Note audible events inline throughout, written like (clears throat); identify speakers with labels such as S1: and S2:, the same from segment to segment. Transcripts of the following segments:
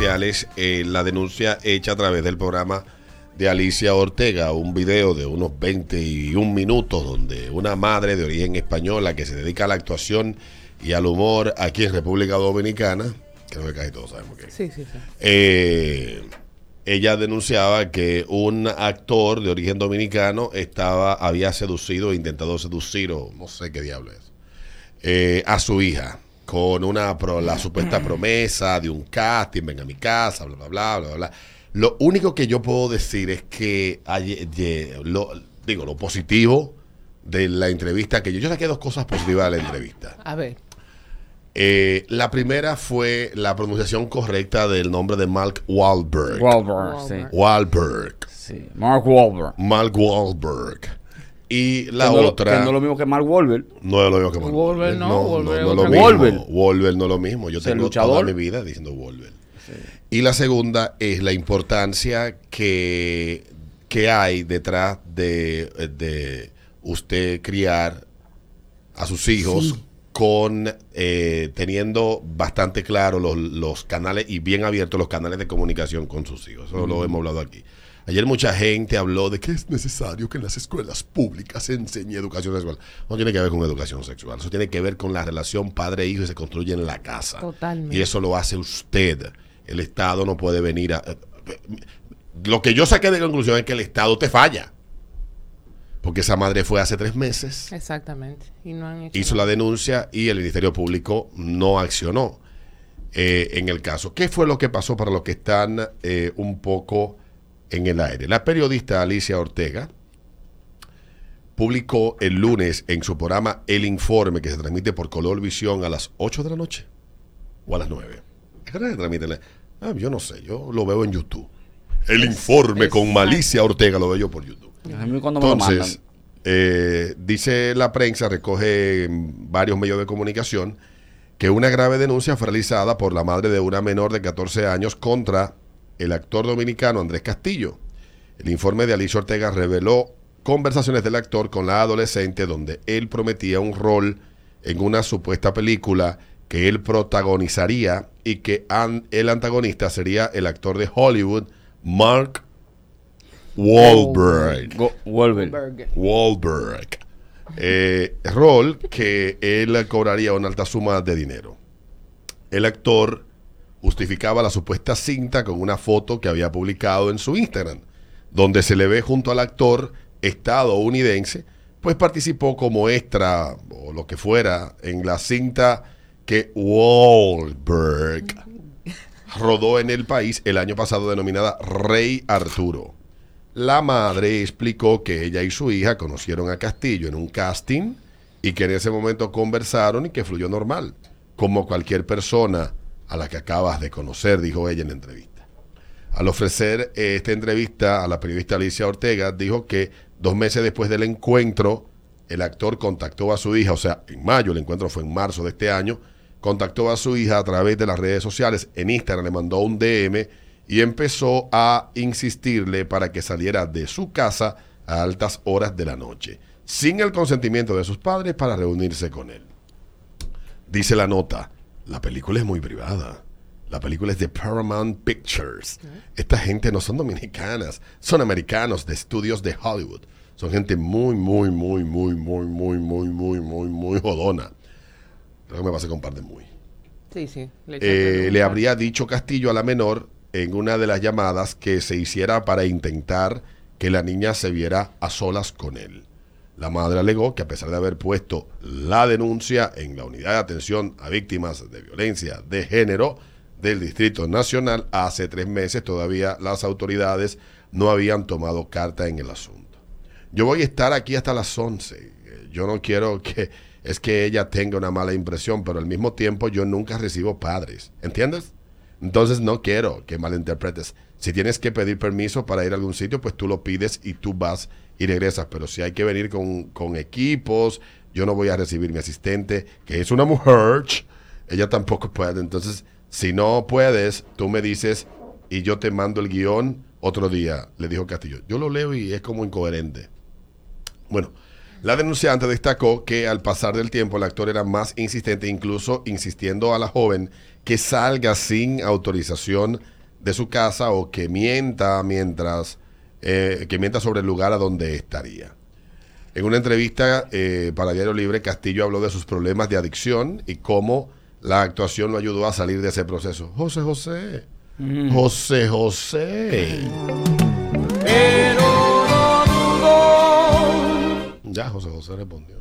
S1: sociales eh, la denuncia hecha a través del programa de Alicia Ortega, un video de unos 21 minutos donde una madre de origen española que se dedica a la actuación y al humor aquí en República Dominicana, creo que casi todos sabemos que
S2: Sí, sí, sí.
S1: eh, ella denunciaba que un actor de origen dominicano estaba, había seducido, intentado seducir, o no sé qué diablo es, eh, a su hija con una pro- la supuesta promesa de un casting, venga a mi casa, bla, bla, bla, bla, bla. Lo único que yo puedo decir es que, ayer- lo, digo, lo positivo de la entrevista que yo, yo saqué dos cosas positivas de la entrevista.
S2: A ver.
S1: Eh, la primera fue la pronunciación correcta del nombre de Mark Wahlberg.
S3: Wahlberg, sí.
S1: Wahlberg.
S3: sí. Mark Wahlberg.
S1: Mark Wahlberg. Y la
S3: que no,
S1: otra.
S3: Que no es lo mismo que Mark Wahlberg.
S1: No es lo mismo que Mark
S2: Wahlberg no, Wahlberg
S1: no,
S2: otra
S1: lo
S2: cosa.
S1: mismo.
S3: Wahlberg
S1: no es lo mismo. Yo
S3: Es
S1: tengo toda mi vida diciendo Wahlberg. Y la segunda es la importancia que, que hay detrás de, de usted criar a sus hijos con eh, teniendo bastante claro los, los canales y bien abiertos los canales de comunicación con sus hijos. Eso lo hemos hablado aquí. Ayer mucha gente habló de que es necesario que en las escuelas públicas se enseñe educación sexual. No tiene que ver con educación sexual, eso tiene que ver con la relación padre-hijo que se construye en la casa.
S2: Totalmente.
S1: Y eso lo hace usted. El Estado no puede venir a... Lo que yo saqué de conclusión es que el Estado te falla. Porque esa madre fue hace tres meses
S2: Exactamente. Y no han hecho
S1: hizo
S2: nada.
S1: la denuncia y el Ministerio Público no accionó eh, en el caso. ¿Qué fue lo que pasó para los que están eh, un poco en el aire? La periodista Alicia Ortega publicó el lunes en su programa El Informe, que se transmite por Color Visión a las 8 de la noche o a las 9. ¿Qué se transmite? Ah, yo no sé, yo lo veo en YouTube. El Informe con Malicia Ortega lo veo yo por YouTube. Entonces, eh, dice la prensa, recoge varios medios de comunicación, que una grave denuncia fue realizada por la madre de una menor de 14 años contra el actor dominicano Andrés Castillo. El informe de Alicia Ortega reveló conversaciones del actor con la adolescente donde él prometía un rol en una supuesta película que él protagonizaría y que an- el antagonista sería el actor de Hollywood, Mark Wahlberg.
S3: Wahlberg.
S1: Wahlberg. Eh, rol que él cobraría una alta suma de dinero. El actor justificaba la supuesta cinta con una foto que había publicado en su Instagram, donde se le ve junto al actor estadounidense, pues participó como extra o lo que fuera en la cinta que Wahlberg rodó en el país el año pasado denominada Rey Arturo. La madre explicó que ella y su hija conocieron a Castillo en un casting y que en ese momento conversaron y que fluyó normal, como cualquier persona a la que acabas de conocer, dijo ella en la entrevista. Al ofrecer eh, esta entrevista a la periodista Alicia Ortega, dijo que dos meses después del encuentro, el actor contactó a su hija, o sea, en mayo, el encuentro fue en marzo de este año, contactó a su hija a través de las redes sociales, en Instagram le mandó un DM y empezó a insistirle para que saliera de su casa a altas horas de la noche, sin el consentimiento de sus padres para reunirse con él. Dice la nota, la película es muy privada. La película es de Paramount Pictures. Esta gente no son dominicanas, son americanos de estudios de Hollywood. Son gente muy, muy, muy, muy, muy, muy, muy, muy, muy, muy jodona. Creo que me pasa con par de muy.
S2: Sí, sí. Le,
S1: Eh, le habría dicho Castillo a la menor en una de las llamadas que se hiciera para intentar que la niña se viera a solas con él. La madre alegó que a pesar de haber puesto la denuncia en la unidad de atención a víctimas de violencia de género del Distrito Nacional hace tres meses, todavía las autoridades no habían tomado carta en el asunto. Yo voy a estar aquí hasta las 11. Eh, Yo no quiero que es que ella tenga una mala impresión, pero al mismo tiempo yo nunca recibo padres. ¿Entiendes? Entonces no quiero que malinterpretes. Si tienes que pedir permiso para ir a algún sitio, pues tú lo pides y tú vas y regresas. Pero si hay que venir con, con equipos, yo no voy a recibir mi asistente, que es una mujer, ella tampoco puede. Entonces, si no puedes, tú me dices y yo te mando el guion otro día, le dijo Castillo. Yo lo leo y es como incoherente. Bueno, La denunciante destacó que al pasar del tiempo el actor era más insistente, incluso insistiendo a la joven que salga sin autorización de su casa o que mienta mientras eh, que mienta sobre el lugar a donde estaría. En una entrevista eh, para Diario Libre, Castillo habló de sus problemas de adicción y cómo la actuación lo ayudó a salir de ese proceso. José José. José José. Ya José José respondió.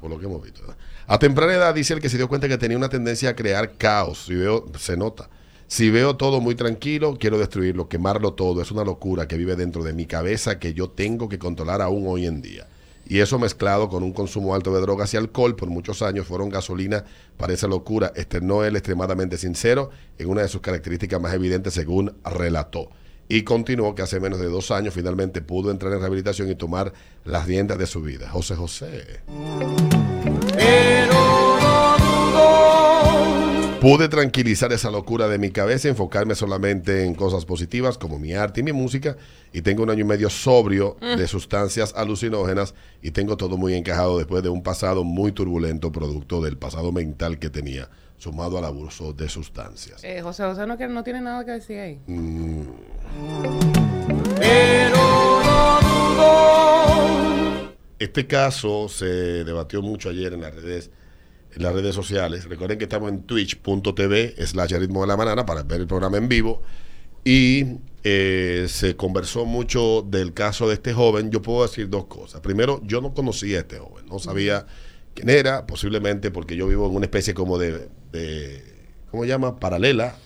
S1: Por lo que hemos visto. ¿verdad? A temprana edad dice el que se dio cuenta que tenía una tendencia a crear caos. Si veo, se nota. Si veo todo muy tranquilo, quiero destruirlo, quemarlo todo. Es una locura que vive dentro de mi cabeza que yo tengo que controlar aún hoy en día. Y eso mezclado con un consumo alto de drogas y alcohol por muchos años fueron gasolina para esa locura. Externó él extremadamente sincero en una de sus características más evidentes según relató. Y continuó que hace menos de dos años finalmente pudo entrar en rehabilitación y tomar las riendas de su vida. José José. Pude tranquilizar esa locura de mi cabeza, enfocarme solamente en cosas positivas como mi arte y mi música. Y tengo un año y medio sobrio de sustancias alucinógenas y tengo todo muy encajado después de un pasado muy turbulento, producto del pasado mental que tenía, sumado al abuso de sustancias.
S2: Eh, José José no tiene nada que decir ahí.
S1: Mm, Este caso se debatió mucho ayer en las redes, en las redes sociales. Recuerden que estamos en twitch.tv slash ritmo de la banana para ver el programa en vivo. Y eh, se conversó mucho del caso de este joven. Yo puedo decir dos cosas. Primero, yo no conocía a este joven. No sabía quién era, posiblemente porque yo vivo en una especie como de, de ¿cómo se llama? Paralela.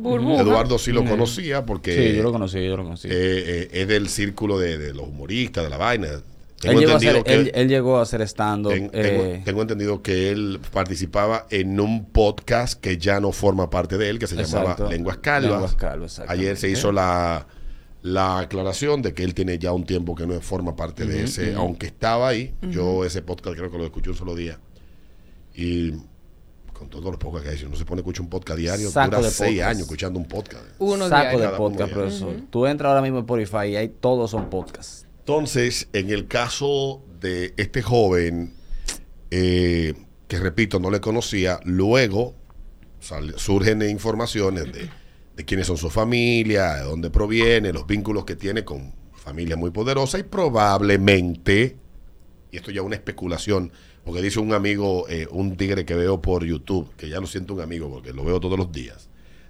S2: Burbuja.
S1: Eduardo sí lo
S3: Mm.
S1: conocía porque
S3: Sí, yo lo conocí, yo lo conocí.
S1: eh, eh, es del círculo de, de los humoristas, de la vaina.
S3: Él,
S1: Tengo
S3: llegó hacer,
S1: que,
S3: él, él llegó a hacer stand-up.
S1: ten-
S3: eh,
S1: tengo, tengo entendido que él participaba en un podcast que ya no forma parte de él, que se llamaba. Lenguas Calvas.
S3: Lenguas Calvas, exactamente.
S1: Ayer se hizo la, la aclaración de que él tiene ya un tiempo que no forma parte de ese, aunque estaba ahí. Yo ese podcast creo que lo escuché un solo día. Y con todos los podcasts que hay, si uno se pone a escuchar un podcast diario,
S3: Saco
S1: dura
S3: de
S1: seis
S3: podcast.
S1: años escuchando un podcast.
S2: Uno
S3: saco de podcast, profesor. Tú entras ahora mismo en Spotify y ahí todos son podcasts.
S1: Entonces, en el caso de este joven, eh, que repito, no le conocía, luego surgen informaciones de, quiénes son su familia, de dónde proviene, los vínculos que tiene con familia muy poderosa y probablemente, y esto ya una especulación, porque dice un amigo, eh, un tigre que veo por YouTube, que ya lo siento un amigo porque lo veo todos los días,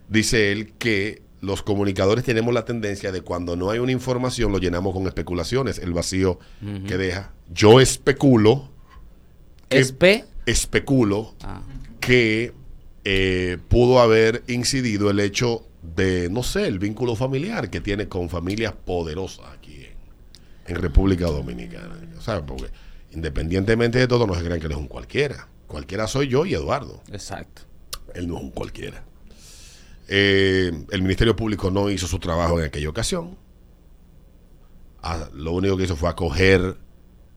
S1: dice él que los comunicadores tenemos la tendencia de cuando no hay una información lo llenamos con especulaciones, el vacío que deja. Yo especulo, que-
S3: SP.
S1: especulo
S3: Ah.
S1: que eh, pudo haber incidido el hecho de, no sé, el vínculo familiar que tiene con familias poderosas aquí en, en República Dominicana. Sea, porque independientemente de todo, no se crean que él es un cualquiera. Cualquiera soy yo y Eduardo.
S3: Exacto.
S1: Él no es un cualquiera. Eh, el Ministerio Público no hizo su trabajo en aquella ocasión. Ah, lo único que hizo fue acoger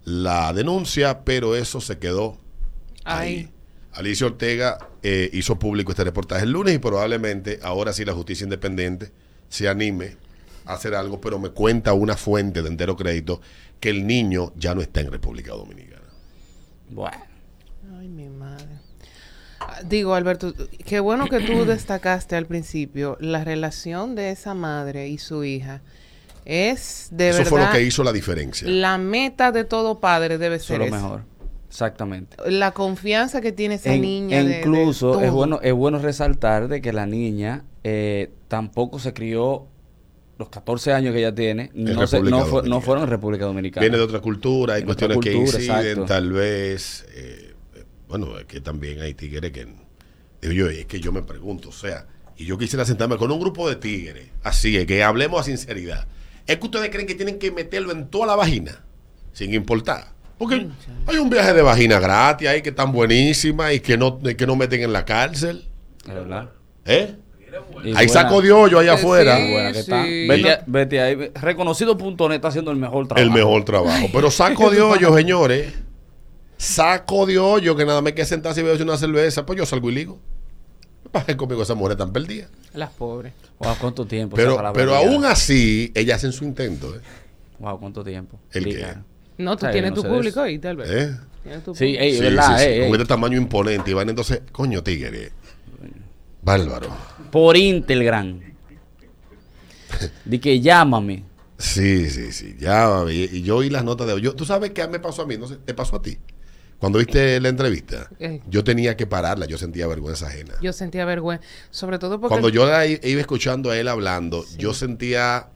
S1: la denuncia, pero eso se quedó ahí.
S2: Ahí.
S1: Alicia Ortega eh, hizo público este reportaje el lunes y probablemente ahora sí la justicia independiente se anime a hacer algo, pero me cuenta una fuente de entero crédito que el niño ya no está en República Dominicana.
S3: Bueno.
S2: Ay, mi madre. Ah, Digo, Alberto, qué bueno que tú (clears throat) destacaste al principio la relación de esa madre y su hija. Es de
S1: Eso
S2: verdad
S1: fue lo que hizo la diferencia.
S2: la meta de todo padre debe
S3: Eso
S2: ser
S3: es lo mejor. Exactamente.
S2: La confianza que tiene esa
S3: En-
S2: niña.
S3: e
S2: de- de
S3: incluso es bueno es bueno resaltar de que la niña eh, tampoco se crió los 14 años que ella tiene no, se- no, fue- no fueron en República Dominicana
S1: Viene de otra cultura, hay
S3: De
S1: cuestiones que inciden,
S3: exacto.
S1: tal vez. eh, bueno, es que también hay tigres que. Digo yo, es que yo me pregunto, o sea, y yo quisiera sentarme con un grupo de tigres, así es, que hablemos a sinceridad. ¿Es que ustedes creen que tienen que meterlo en toda la vagina? Sin importar. Porque hay un viaje de vagina gratis ahí que están buenísimas y que no, que no meten en la cárcel.
S3: ¿Es verdad?
S1: ¿Eh?
S3: Y
S1: Hay
S3: buena-
S1: saco de hoyo allá afuera.
S2: sí. Sí.
S3: Vete, vete ahí. Reconocido.net está haciendo el mejor trabajo.
S1: El mejor trabajo. (laughs) Pero saco de hoyo, señores. Saco de hoyo que nada más que sentarse y beberse una cerveza. Pues yo salgo y ligo. ¿Qué pasa conmigo esa mujer tan perdida?
S2: Las pobres.
S3: Wow, ¿cuánto tiempo?
S1: Pero, pero aún así, ellas hacen su intento. ¿eh?
S3: Wow, ¿cuánto tiempo?
S1: ¿El qué?
S2: No, tú tienes
S3: no
S2: tu público ahí, tal vez.
S1: ¿Eh?
S2: Tienes tu
S3: Sí, ey,
S1: Sí,
S3: ¿verdad?
S1: sí, sí,
S3: ey, ey.
S1: con este tamaño imponente. Y van entonces, coño, tigre. Bárbaro.
S3: Por Intelgram. Di que llámame.
S1: Sí, sí, sí. Ya, y, y yo oí las notas de yo Tú sabes qué me pasó a mí, no sé, te pasó a ti. Cuando viste la entrevista,
S2: Eh.
S1: yo tenía que pararla, yo sentía vergüenza ajena.
S2: Yo sentía vergüenza, sobre todo porque...
S1: Cuando yo la iba escuchando a él hablando, yo sentía,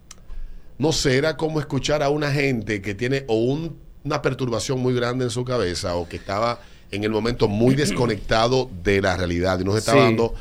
S1: no sé, era como escuchar a una gente que tiene o un- una perturbación muy grande en su cabeza o que estaba en el momento muy (clears throat) desconectado de la realidad y no se estaba
S3: Sí.
S1: dando,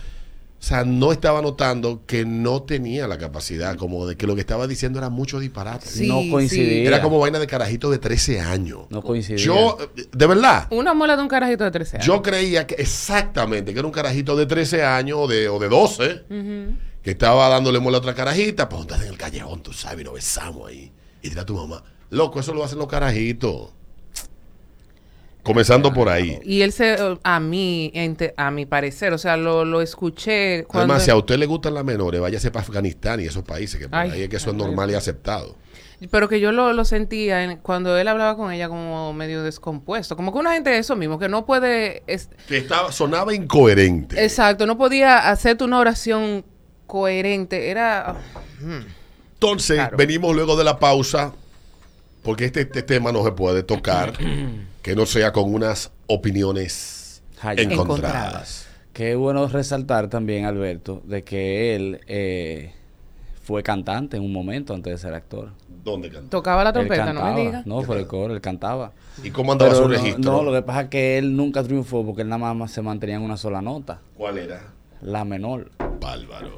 S1: o sea, no estaba notando que no tenía la capacidad, como de que lo que estaba diciendo era mucho disparate.
S2: Sí,
S3: no coincidía.
S1: Era como vaina de carajito de 13 años.
S3: No coincidía.
S1: Yo, de verdad,
S2: Una muela de un carajito de 13 años.
S1: yo creía que exactamente que era un carajito de 13 años o de, o de 12
S2: Ujú.
S1: que estaba dándole mola a otra carajita, pues estás en el callejón, tú sabes, y nos besamos ahí. Y dirá tu mamá, loco, eso lo hacen los carajitos. Comenzando por ahí.
S2: Y él se, a mí, a mi parecer, o sea, lo, lo escuché cuando...
S1: Además, si a usted le gustan las menores, váyase para Afganistán y esos países, que por
S2: Ay,
S1: ahí es que eso es normal y aceptado.
S2: Pero que yo lo, lo sentía en- cuando él hablaba con ella como medio descompuesto. Como que una gente de eso mismo, que no puede... es-
S1: Que estaba, sonaba incoherente.
S2: exacto, no podía hacerte una oración coherente. Era...
S1: Entonces,
S2: Claro.
S1: venimos luego de la pausa, porque este, este tema no se puede tocar, (clears throat) que no sea con unas opiniones encontradas.
S2: Encontradas.
S3: Qué bueno resaltar también, Alberto, de que él eh, fue cantante en un momento antes de ser actor.
S1: ¿Dónde cantó?
S2: Tocaba la trompeta, no
S3: cantaba.
S2: me digas.
S3: No, por el coro, él cantaba.
S1: ¿Y cómo andaba
S3: Pero
S1: su
S3: no,
S1: registro?
S3: no, lo que pasa es que él nunca triunfó porque él nada más se mantenía en una sola nota,
S1: ¿Cuál era?
S3: la menor.
S1: Bárbaro.